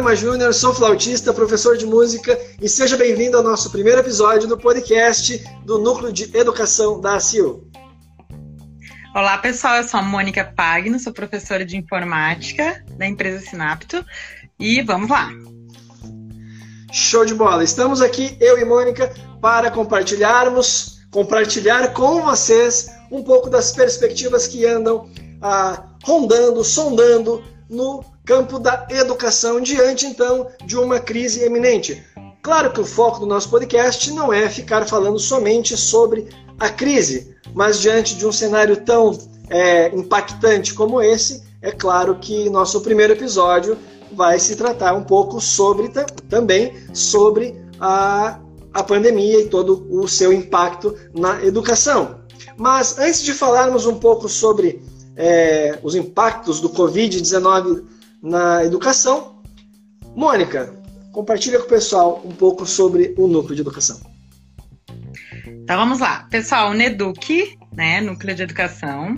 Jerônimo Júnior, sou flautista, professor de música e seja bem-vindo ao nosso primeiro episódio do podcast do Núcleo de Educação da ACIL. Olá, pessoal, eu sou a Mônica Pagno, sou professora de informática da empresa Sinapto e vamos lá. Show de bola! Estamos aqui, eu e Mônica, para compartilharmos, compartilhar com vocês um pouco das perspectivas que andam ah, rondando, sondando no campo da educação diante então de uma crise eminente. Claro que o foco do nosso podcast não é ficar falando somente sobre a crise, mas diante de um cenário tão é, impactante como esse, é claro que nosso primeiro episódio vai se tratar um pouco sobre também sobre a, a pandemia e todo o seu impacto na educação. Mas antes de falarmos um pouco sobre é, os impactos do Covid-19 na educação. Mônica, compartilha com o pessoal um pouco sobre o núcleo de educação. Então vamos lá. Pessoal, o NEDUC, né, Núcleo de Educação,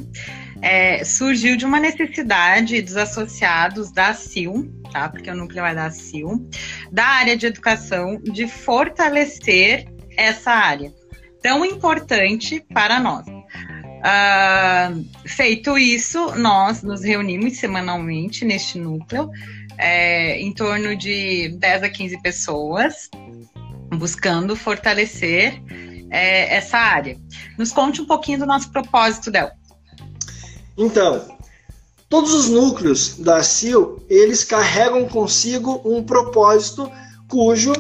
é, surgiu de uma necessidade dos associados da CIL, tá? Porque o núcleo é da CIL, da área de educação, de fortalecer essa área tão importante para nós. Uh, feito isso, nós nos reunimos semanalmente neste núcleo, é, em torno de 10 a 15 pessoas, buscando fortalecer é, essa área. Nos conte um pouquinho do nosso propósito, Del. Então, todos os núcleos da CIL, eles carregam consigo um propósito cujo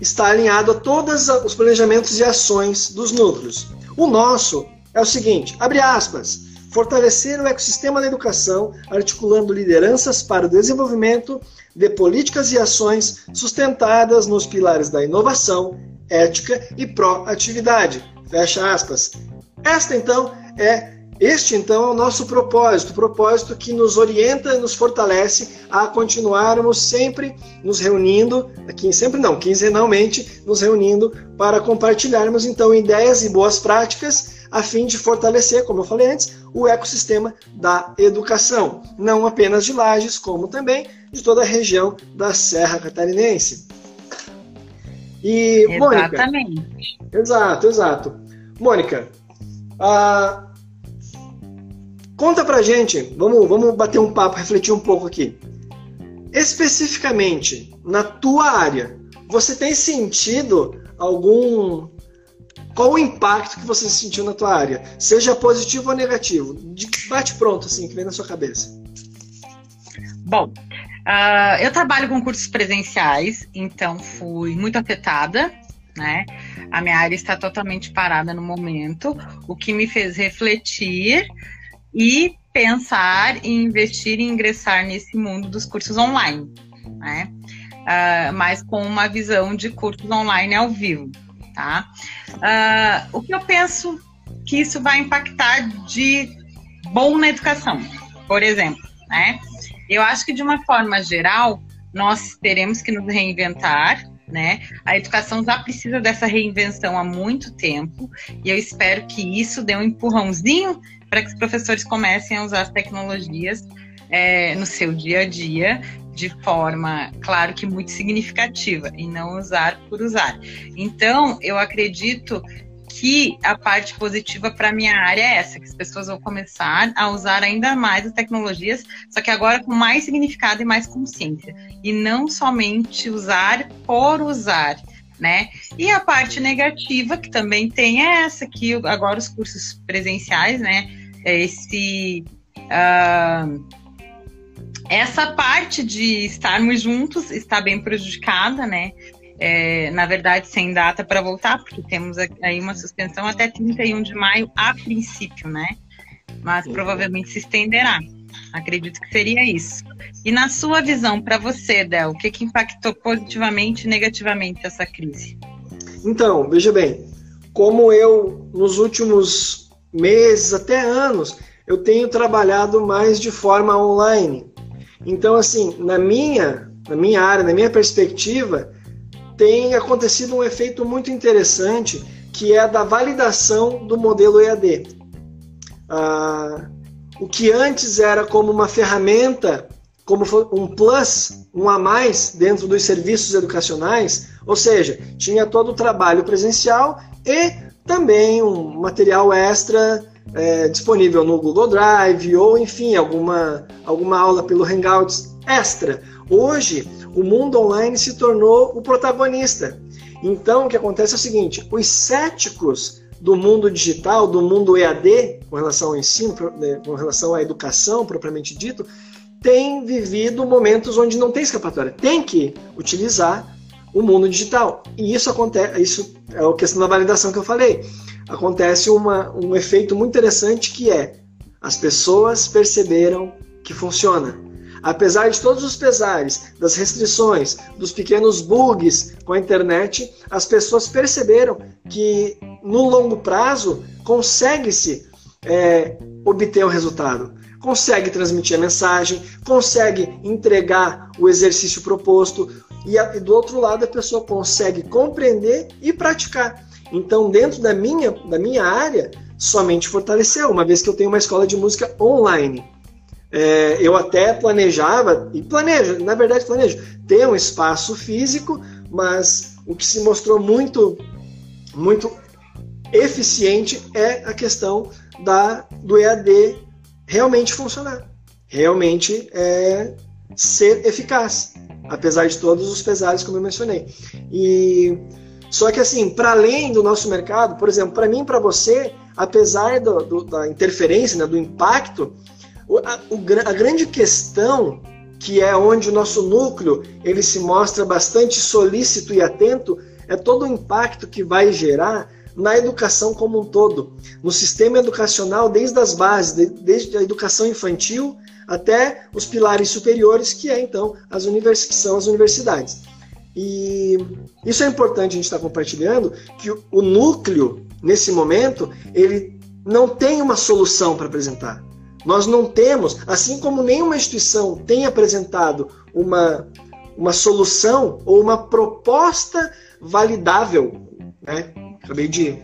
está alinhado a todos os planejamentos e ações dos núcleos. O nosso é o seguinte, abre aspas, fortalecer o ecossistema da educação, articulando lideranças para o desenvolvimento de políticas e ações sustentadas nos pilares da inovação, ética e proatividade. Fecha aspas. Esta então é este então é o nosso propósito, propósito que nos orienta e nos fortalece a continuarmos sempre nos reunindo, aqui sempre não, quinzenalmente, nos reunindo para compartilharmos então ideias e boas práticas a fim de fortalecer, como eu falei antes, o ecossistema da educação, não apenas de Lages, como também de toda a região da Serra Catarinense. E, Exatamente. Mônica, exato, exato. Mônica, ah, conta pra gente, vamos, vamos bater um papo, refletir um pouco aqui. Especificamente, na tua área, você tem sentido algum qual o impacto que você sentiu na tua área? Seja positivo ou negativo. Bate pronto, assim, que vem na sua cabeça. Bom, uh, eu trabalho com cursos presenciais, então fui muito afetada, né? A minha área está totalmente parada no momento, o que me fez refletir e pensar em investir e ingressar nesse mundo dos cursos online, né? Uh, mas com uma visão de cursos online ao vivo tá? Uh, o que eu penso que isso vai impactar de bom na educação, por exemplo, né? Eu acho que de uma forma geral nós teremos que nos reinventar, né? A educação já precisa dessa reinvenção há muito tempo e eu espero que isso dê um empurrãozinho para que os professores comecem a usar as tecnologias é, no seu dia a dia de forma, claro que muito significativa, e não usar por usar. Então, eu acredito que a parte positiva para minha área é essa, que as pessoas vão começar a usar ainda mais as tecnologias, só que agora com mais significado e mais consciência, e não somente usar por usar. Né? E a parte negativa que também tem é essa que agora os cursos presenciais, né? É esse uh, essa parte de estarmos juntos está bem prejudicada, né? É, na verdade, sem data para voltar, porque temos aí uma suspensão até 31 de maio, a princípio, né? Mas provavelmente se estenderá. Acredito que seria isso. E na sua visão, para você, Del, o que, que impactou positivamente e negativamente essa crise? Então, veja bem, como eu, nos últimos meses, até anos, eu tenho trabalhado mais de forma online. Então, assim, na minha, na minha área, na minha perspectiva, tem acontecido um efeito muito interessante que é a da validação do modelo EAD. Ah, o que antes era como uma ferramenta como um plus, um a mais dentro dos serviços educacionais, ou seja, tinha todo o trabalho presencial e também um material extra é, disponível no Google Drive ou, enfim, alguma, alguma aula pelo Hangouts extra. Hoje, o mundo online se tornou o protagonista. Então, o que acontece é o seguinte: os céticos do mundo digital, do mundo EAD, com relação ao ensino, né, com relação à educação propriamente dito, têm vivido momentos onde não tem escapatória. Tem que utilizar o mundo digital. E isso acontece, isso é a questão da validação que eu falei. Acontece uma, um efeito muito interessante que é as pessoas perceberam que funciona. Apesar de todos os pesares, das restrições, dos pequenos bugs com a internet, as pessoas perceberam que no longo prazo consegue-se é, obter o um resultado. Consegue transmitir a mensagem, consegue entregar o exercício proposto, e, e do outro lado a pessoa consegue compreender e praticar. Então, dentro da minha, da minha área, somente fortaleceu, uma vez que eu tenho uma escola de música online. É, eu até planejava, e planejo, na verdade planejo, ter um espaço físico, mas o que se mostrou muito, muito eficiente é a questão da, do EAD realmente funcionar, realmente é, ser eficaz, apesar de todos os pesares, como eu mencionei. E só que assim, para além do nosso mercado, por exemplo, para mim para você, apesar do, do, da interferência, né, do impacto, a, a grande questão que é onde o nosso núcleo ele se mostra bastante solícito e atento, é todo o impacto que vai gerar na educação como um todo, no sistema educacional, desde as bases, desde a educação infantil até os pilares superiores, que é então as que são as universidades. E isso é importante a gente estar compartilhando que o núcleo nesse momento ele não tem uma solução para apresentar. Nós não temos, assim como nenhuma instituição tem apresentado uma, uma solução ou uma proposta validável, né? Acabei de.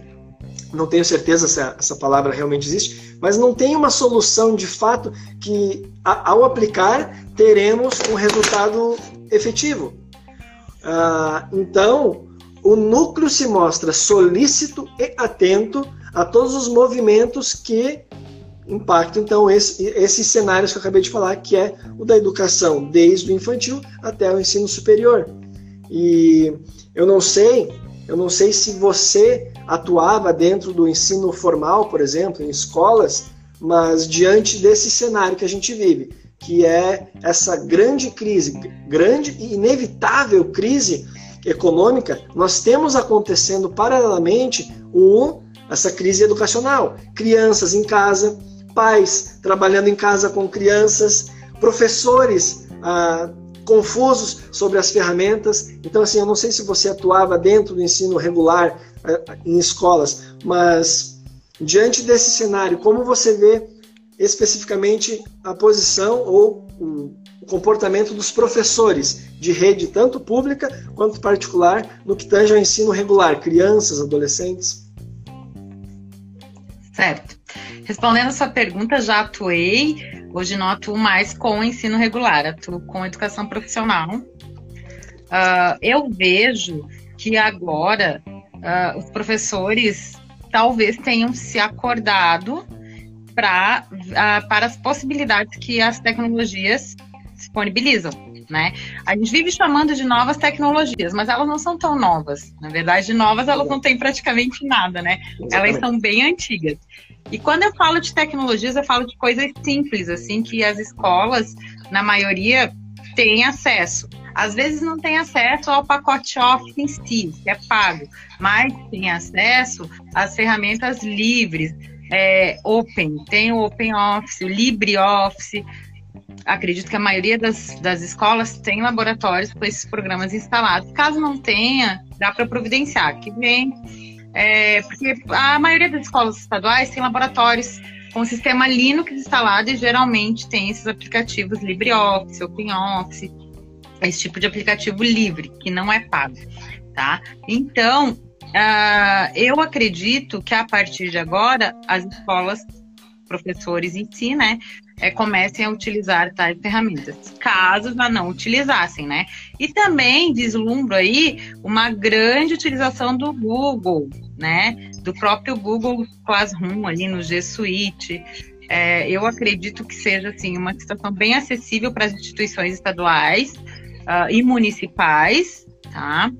Não tenho certeza se essa palavra realmente existe, mas não tem uma solução de fato que, ao aplicar, teremos um resultado efetivo. Ah, então, o núcleo se mostra solícito e atento a todos os movimentos que impacto, então, esse, esses cenários que eu acabei de falar, que é o da educação desde o infantil até o ensino superior. E eu não sei, eu não sei se você atuava dentro do ensino formal, por exemplo, em escolas, mas diante desse cenário que a gente vive, que é essa grande crise, grande e inevitável crise econômica, nós temos acontecendo paralelamente o, essa crise educacional. Crianças em casa, pais trabalhando em casa com crianças, professores ah, confusos sobre as ferramentas. Então, assim, eu não sei se você atuava dentro do ensino regular ah, em escolas, mas diante desse cenário, como você vê especificamente a posição ou o comportamento dos professores de rede, tanto pública quanto particular, no que tange ao ensino regular, crianças, adolescentes? Certo. Respondendo a sua pergunta, já atuei, hoje não atuo mais com ensino regular, atuo com educação profissional. Uh, eu vejo que agora uh, os professores talvez tenham se acordado pra, uh, para as possibilidades que as tecnologias disponibilizam né? A gente vive chamando de novas tecnologias, mas elas não são tão novas. Na verdade, de novas elas não têm praticamente nada, né? Exatamente. Elas são bem antigas. E quando eu falo de tecnologias, eu falo de coisas simples, assim, que as escolas, na maioria, têm acesso. Às vezes não tem acesso ao pacote Office em si, que é pago, mas tem acesso às ferramentas livres, é, Open, tem o Open Office, o LibreOffice, acredito que a maioria das, das escolas tem laboratórios com esses programas instalados. Caso não tenha, dá para providenciar, que vem, é, porque a maioria das escolas estaduais tem laboratórios com o sistema Linux instalado e geralmente tem esses aplicativos LibreOffice, OpenOffice, esse tipo de aplicativo livre, que não é pago, tá? Então, uh, eu acredito que a partir de agora as escolas professores em si, né, é, comecem a utilizar tais ferramentas, caso já não utilizassem, né? E também vislumbro aí uma grande utilização do Google, né? Do próprio Google Classroom ali no G Suite. É, eu acredito que seja assim uma situação bem acessível para as instituições estaduais uh, e municipais, tá?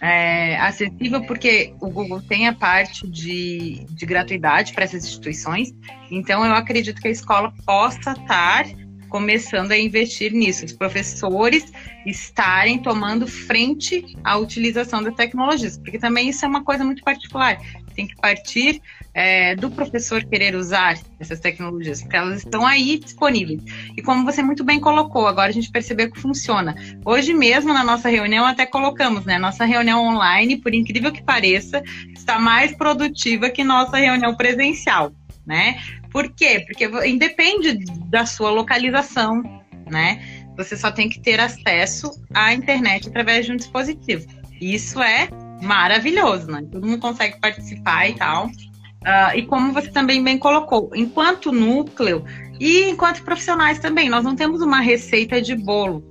É, acessível porque o Google tem a parte de, de gratuidade para essas instituições, então eu acredito que a escola possa estar começando a investir nisso, os professores estarem tomando frente à utilização das tecnologias, porque também isso é uma coisa muito particular. Tem que partir é, do professor querer usar essas tecnologias, porque elas estão aí disponíveis. E como você muito bem colocou, agora a gente percebeu que funciona. Hoje mesmo, na nossa reunião, até colocamos, né? Nossa reunião online, por incrível que pareça, está mais produtiva que nossa reunião presencial, né? Por quê? Porque independe da sua localização, né? Você só tem que ter acesso à internet através de um dispositivo. Isso é maravilhoso, né? Todo mundo consegue participar e tal. Uh, e como você também bem colocou, enquanto núcleo e enquanto profissionais também, nós não temos uma receita de bolo,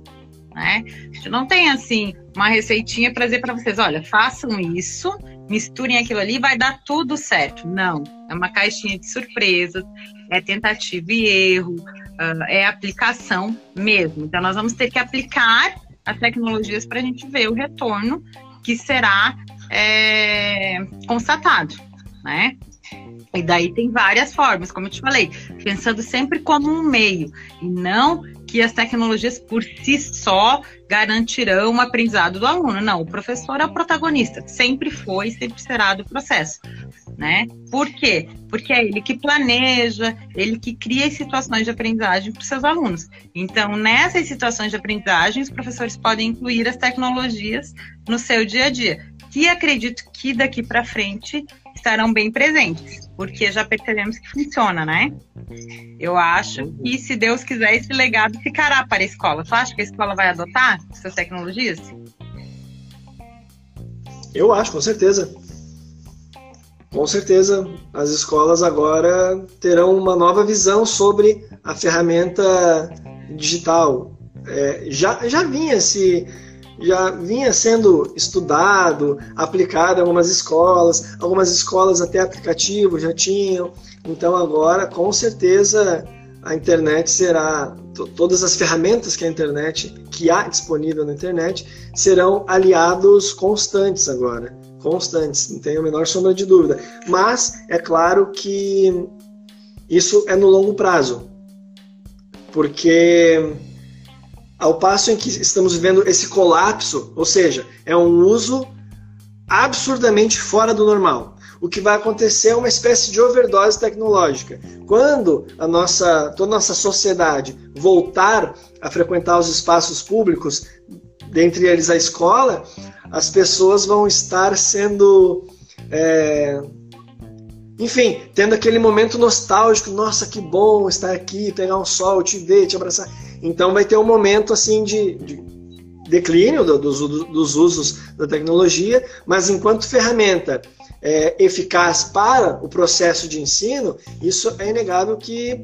né? A gente não tem assim uma receitinha para dizer para vocês, olha, façam isso, misturem aquilo ali, vai dar tudo certo. Não, é uma caixinha de surpresas, é tentativa e erro, uh, é aplicação mesmo. Então nós vamos ter que aplicar as tecnologias para a gente ver o retorno que será é, constatado, né? E daí tem várias formas, como eu te falei, pensando sempre como um meio e não que as tecnologias por si só garantirão o aprendizado do aluno. Não, o professor é o protagonista, sempre foi e sempre será do processo. Né? Por quê? Porque é ele que planeja, ele que cria situações de aprendizagem para os seus alunos. Então, nessas situações de aprendizagem, os professores podem incluir as tecnologias no seu dia a dia, que acredito que daqui para frente estarão bem presentes, porque já percebemos que funciona, né? Eu acho que, se Deus quiser, esse legado ficará para a escola. Tu acha que a escola vai adotar essas tecnologias? Eu acho, com certeza. Com certeza, as escolas agora terão uma nova visão sobre a ferramenta digital. É, já, já vinha se já vinha sendo estudado, aplicado em algumas escolas, algumas escolas até aplicativo já tinham. Então agora, com certeza, a internet será todas as ferramentas que a internet que há disponível na internet serão aliados constantes agora, constantes, não tenho a menor sombra de dúvida. Mas é claro que isso é no longo prazo, porque ao passo em que estamos vivendo esse colapso, ou seja, é um uso absurdamente fora do normal. O que vai acontecer é uma espécie de overdose tecnológica. Quando a nossa, toda a nossa sociedade voltar a frequentar os espaços públicos, dentre eles a escola, as pessoas vão estar sendo é, enfim, tendo aquele momento nostálgico, nossa, que bom estar aqui, pegar um sol, te ver, te abraçar. Então vai ter um momento assim de, de declínio do, dos, dos, usos da tecnologia, mas enquanto ferramenta é, eficaz para o processo de ensino, isso é inegável que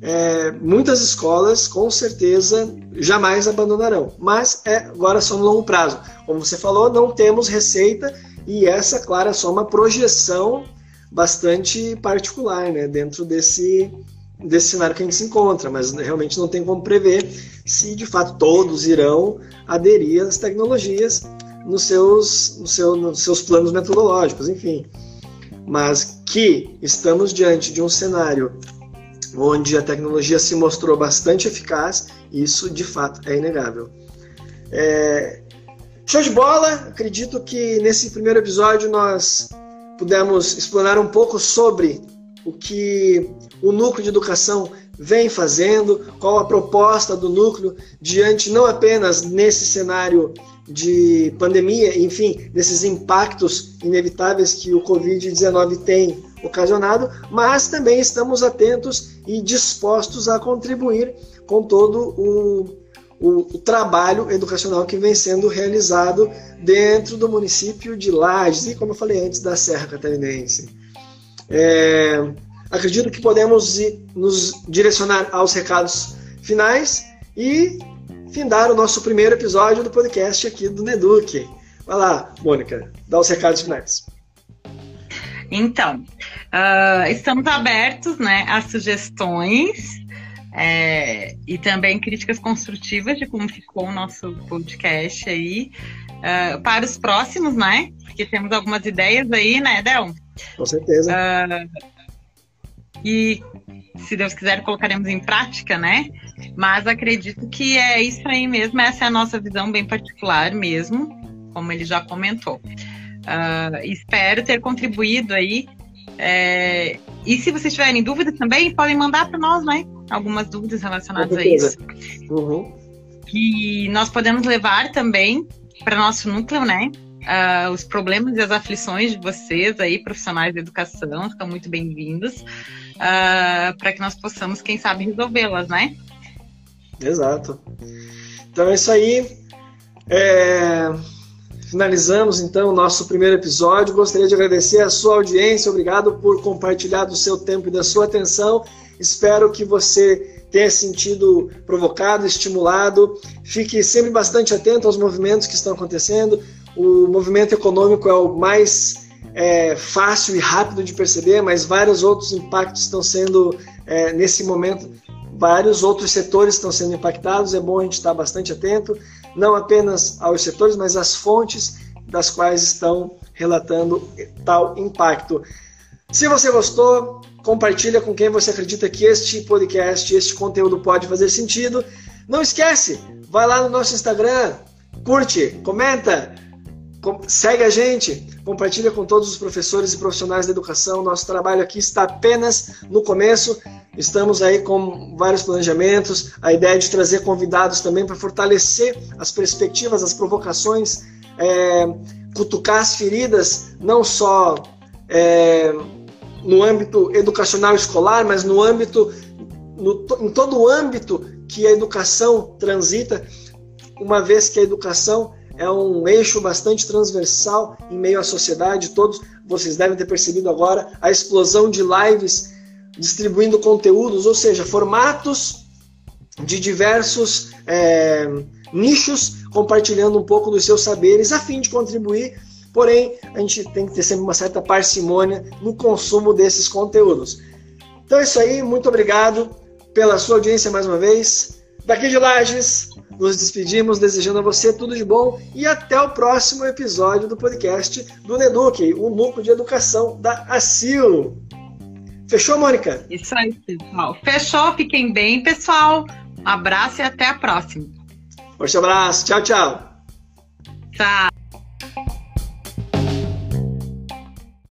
é, muitas escolas com certeza jamais abandonarão. Mas é agora só no longo prazo. Como você falou, não temos receita e essa, claro, é só uma projeção bastante particular, né, dentro desse, desse cenário que a gente se encontra, mas realmente não tem como prever se de fato todos irão aderir às tecnologias nos seus, no seu, nos seus planos metodológicos, enfim. Mas que estamos diante de um cenário onde a tecnologia se mostrou bastante eficaz, isso de fato é inegável. É... Show de bola! Acredito que nesse primeiro episódio nós pudemos explorar um pouco sobre o que o núcleo de educação vem fazendo, qual a proposta do núcleo diante não apenas nesse cenário de pandemia, enfim, desses impactos inevitáveis que o Covid-19 tem ocasionado, mas também estamos atentos e dispostos a contribuir com todo o o, o, trabalho educacional que vem sendo realizado dentro do município de Lages e, como eu falei antes, da Serra Catarinense. É, acredito que podemos nos direcionar aos recados finais e findar o nosso primeiro episódio do podcast aqui do Neduque. Vai lá, Mônica, dá os recados finais. Então, uh, estamos abertos né, a sugestões é, e também críticas construtivas de como ficou o nosso podcast aí uh, para os próximos, né? Porque temos algumas ideias aí, né, Del? Com certeza. Uh, e se Deus quiser colocaremos em prática, né? Mas acredito que é isso aí mesmo, essa é a nossa visão bem particular mesmo, como ele já comentou. Uh, espero ter contribuído aí. É, e se vocês tiverem dúvidas também, podem mandar para nós, né? Algumas dúvidas relacionadas a isso. Uhum. Que nós podemos levar também para nosso núcleo, né? Uh, os problemas e as aflições de vocês aí, profissionais da educação, estão muito bem-vindos, uh, para que nós possamos, quem sabe, resolvê-las, né? Exato. Então é isso aí. É... Finalizamos então o nosso primeiro episódio. Gostaria de agradecer a sua audiência. Obrigado por compartilhar do seu tempo e da sua atenção. Espero que você tenha sentido provocado, estimulado. Fique sempre bastante atento aos movimentos que estão acontecendo. O movimento econômico é o mais é, fácil e rápido de perceber, mas vários outros impactos estão sendo, é, nesse momento, vários outros setores estão sendo impactados. É bom a gente estar bastante atento não apenas aos setores, mas às fontes das quais estão relatando tal impacto. Se você gostou, compartilha com quem você acredita que este podcast, este conteúdo pode fazer sentido. Não esquece, vai lá no nosso Instagram, curte, comenta, segue a gente, compartilha com todos os professores e profissionais da educação. Nosso trabalho aqui está apenas no começo. Estamos aí com vários planejamentos, a ideia de trazer convidados também para fortalecer as perspectivas, as provocações, é, cutucar as feridas, não só é, no âmbito educacional escolar, mas no âmbito, no, em todo o âmbito que a educação transita, uma vez que a educação é um eixo bastante transversal em meio à sociedade. Todos vocês devem ter percebido agora a explosão de lives distribuindo conteúdos, ou seja, formatos de diversos é, nichos, compartilhando um pouco dos seus saberes a fim de contribuir. Porém, a gente tem que ter sempre uma certa parcimônia no consumo desses conteúdos. Então é isso aí, muito obrigado pela sua audiência mais uma vez. Daqui de Lages, nos despedimos desejando a você tudo de bom e até o próximo episódio do podcast do Neduque, o núcleo de educação da ACIL. Fechou, Mônica? Isso aí, pessoal. Fechou, fiquem bem, pessoal. Um abraço e até a próxima. Forte abraço. Tchau, tchau. Tchau.